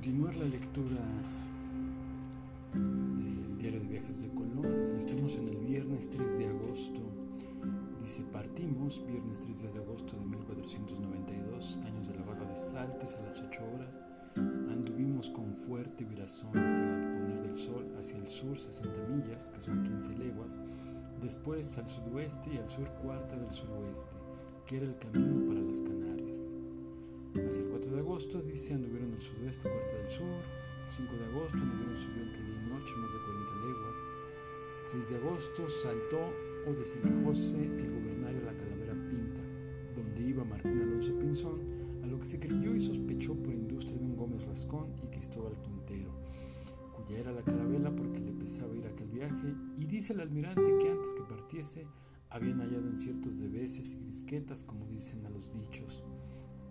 continuar la lectura del diario de viajes de Colón, estamos en el viernes 3 de agosto. Dice, partimos viernes 3 de agosto de 1492, años de la barra de Saltes a las 8 horas. Anduvimos con fuerte virazón hasta el poner del sol hacia el sur 60 millas, que son 15 leguas, después al sudoeste y al sur cuarta del suroeste, que era el camino para las Canarias. Agosto dice anduvieron el sudoeste, cuarta del sur. 5 de agosto anduvieron subió que día y noche, más de 40 leguas. 6 de agosto saltó o desencajóse el gobernario la calavera Pinta, donde iba Martín Alonso Pinzón, a lo que se creyó y sospechó por industria de un Gómez Rascón y Cristóbal Quintero, cuya era la carabela porque le pesaba ir a aquel viaje, y dice el almirante que antes que partiese habían hallado en ciertos de veces y grisquetas, como dicen a los dichos.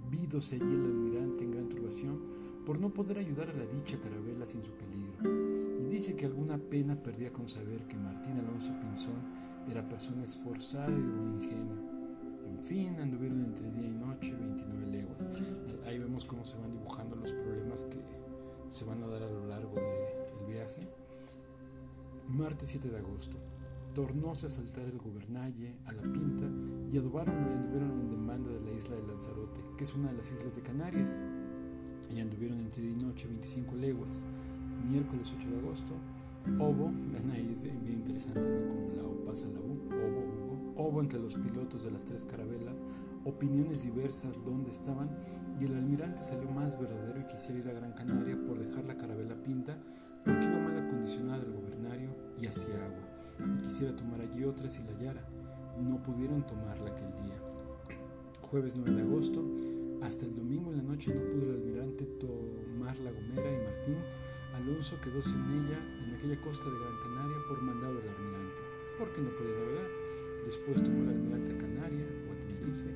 Vídose allí el almirante en gran turbación por no poder ayudar a la dicha carabela sin su peligro, y dice que alguna pena perdía con saber que Martín Alonso Pinzón era persona esforzada y de buen ingenio. En fin, anduvieron entre día y noche 29 leguas. Ahí vemos cómo se van dibujando los problemas que se van a dar a lo largo del viaje. Martes 7 de agosto tornóse a saltar el gobernalle a la pinta y adobaron y anduvieron en demanda de la isla de Lanzarote, que es una de las islas de Canarias, y anduvieron entre día y noche 25 leguas. Miércoles 8 de agosto, Obo, ven ahí es bien interesante ¿no? como la O pasa la U, Obo, Obo, Obo entre los pilotos de las tres carabelas, opiniones diversas dónde estaban, y el almirante salió más verdadero y quisiera ir a Gran Canaria por dejar la carabela pinta, porque iba mal acondicionada el gobernario y hacia agua quisiera tomar allí otra si la hallara. No pudieron tomarla aquel día. Jueves 9 de agosto, hasta el domingo en la noche no pudo el almirante tomar la Gomera y Martín. Alonso quedó sin ella en aquella costa de Gran Canaria por mandado del almirante, porque no podía navegar. Después tomó el almirante a Canaria o a Tenerife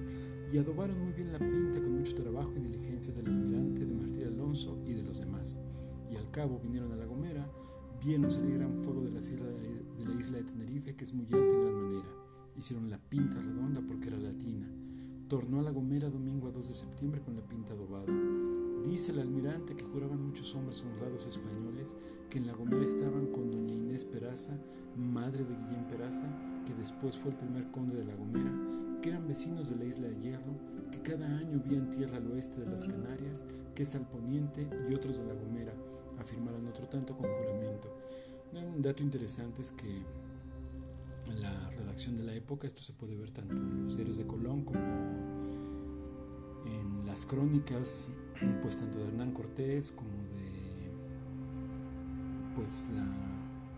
y adobaron muy bien la pinta con mucho trabajo y diligencias del almirante, de Martín Alonso y de los demás. Y al cabo vinieron a la Gomera, vieron salir gran fuego de la sierra de la isla de Tenerife, que es muy alta en gran manera. Hicieron la pinta redonda porque era latina. Tornó a la Gomera domingo a 2 de septiembre con la pinta adobada. Dice el almirante que juraban muchos hombres honrados españoles que en la Gomera estaban con doña Inés Peraza, madre de Guillén Peraza, que después fue el primer conde de la Gomera, que eran vecinos de la isla de Hierro, que cada año vían tierra al oeste de las Canarias, que es al poniente, y otros de la Gomera, afirmaran otro tanto con juramento. Un dato interesante es que en la redacción de la época, esto se puede ver tanto en los diarios de Colón como en las crónicas, pues tanto de Hernán Cortés como de pues la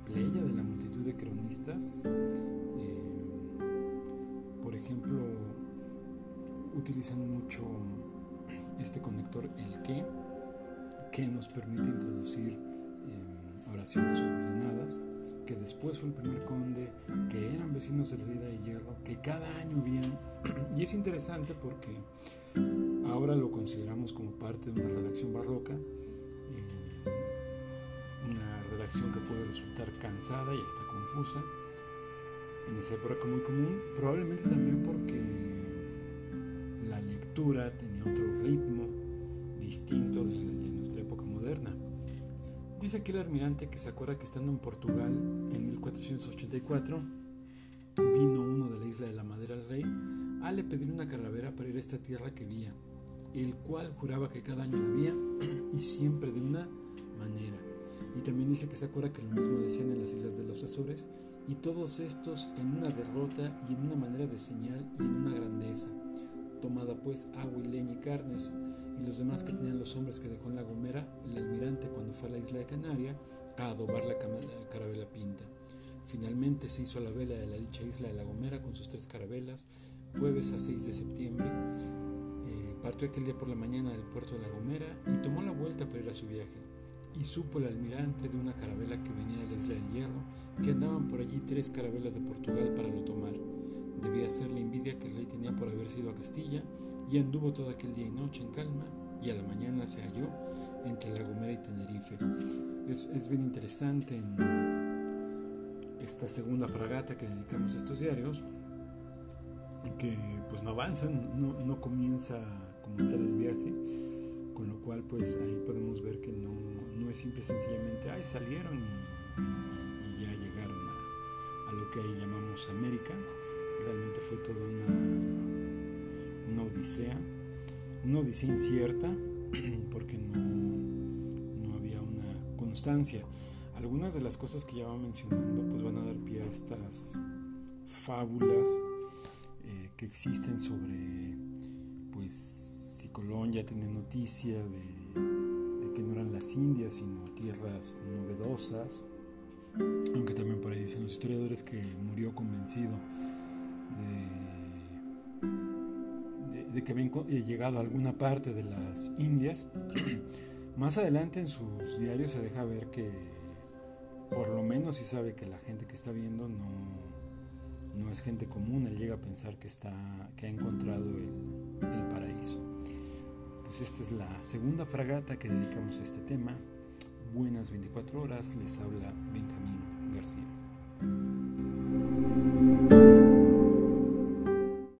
playa de la multitud de cronistas. Eh, por ejemplo, utilizan mucho este conector el que, que nos permite introducir eh, oraciones subordinadas que después fue el primer conde, que eran vecinos de la de Hierro, que cada año bien, y es interesante porque ahora lo consideramos como parte de una redacción barroca, eh, una redacción que puede resultar cansada y hasta confusa, en esa época muy común, probablemente también porque la lectura tenía otro ritmo distinto de, de nuestra época moderna. Dice aquí el almirante que se acuerda que estando en Portugal en 1484 vino uno de la isla de la Madera al rey a le pedir una calavera para ir a esta tierra que vía, el cual juraba que cada año la vía y siempre de una manera. Y también dice que se acuerda que lo mismo decían en las islas de los Azores y todos estos en una derrota y en una manera de señal y en una grandeza tomada pues agua y leña y carnes, y los demás que tenían los hombres que dejó en la Gomera el almirante cuando fue a la isla de Canaria a adobar la carabela pinta. Finalmente se hizo la vela de la dicha isla de la Gomera con sus tres carabelas, jueves a 6 de septiembre. Eh, partió aquel día por la mañana del puerto de la Gomera y tomó la vuelta para ir a su viaje. Y supo el almirante de una carabela que venía de la isla del Hierro, que andaban por allí tres carabelas de Portugal para lo tomar debía ser la envidia que el rey tenía por haber sido a Castilla, y anduvo todo aquel día y noche en calma, y a la mañana se halló entre La Gomera y Tenerife. Es, es bien interesante en esta segunda fragata que dedicamos a estos diarios, que pues no avanza, no, no comienza como tal el viaje, con lo cual pues ahí podemos ver que no, no es simple sencillamente, ay, salieron y, ya llegaron a, a, lo que ahí llamamos América. Realmente fue toda una, una odisea, una odisea incierta, porque no, no había una constancia. Algunas de las cosas que ya va mencionando pues van a dar pie a estas fábulas eh, que existen sobre pues si Colón ya tiene noticia de, que no eran las Indias sino tierras novedosas. Aunque también por ahí dicen los historiadores que murió convencido de, de que habían eh, llegado a alguna parte de las Indias. Más adelante en sus diarios se deja ver que por lo menos si sabe que la gente que está viendo no no es gente común, él llega a pensar que, está, que ha encontrado el, el paraíso. Pues esta es la segunda fragata que dedicamos a este tema. Buenas 24 horas, les habla Benjamín García.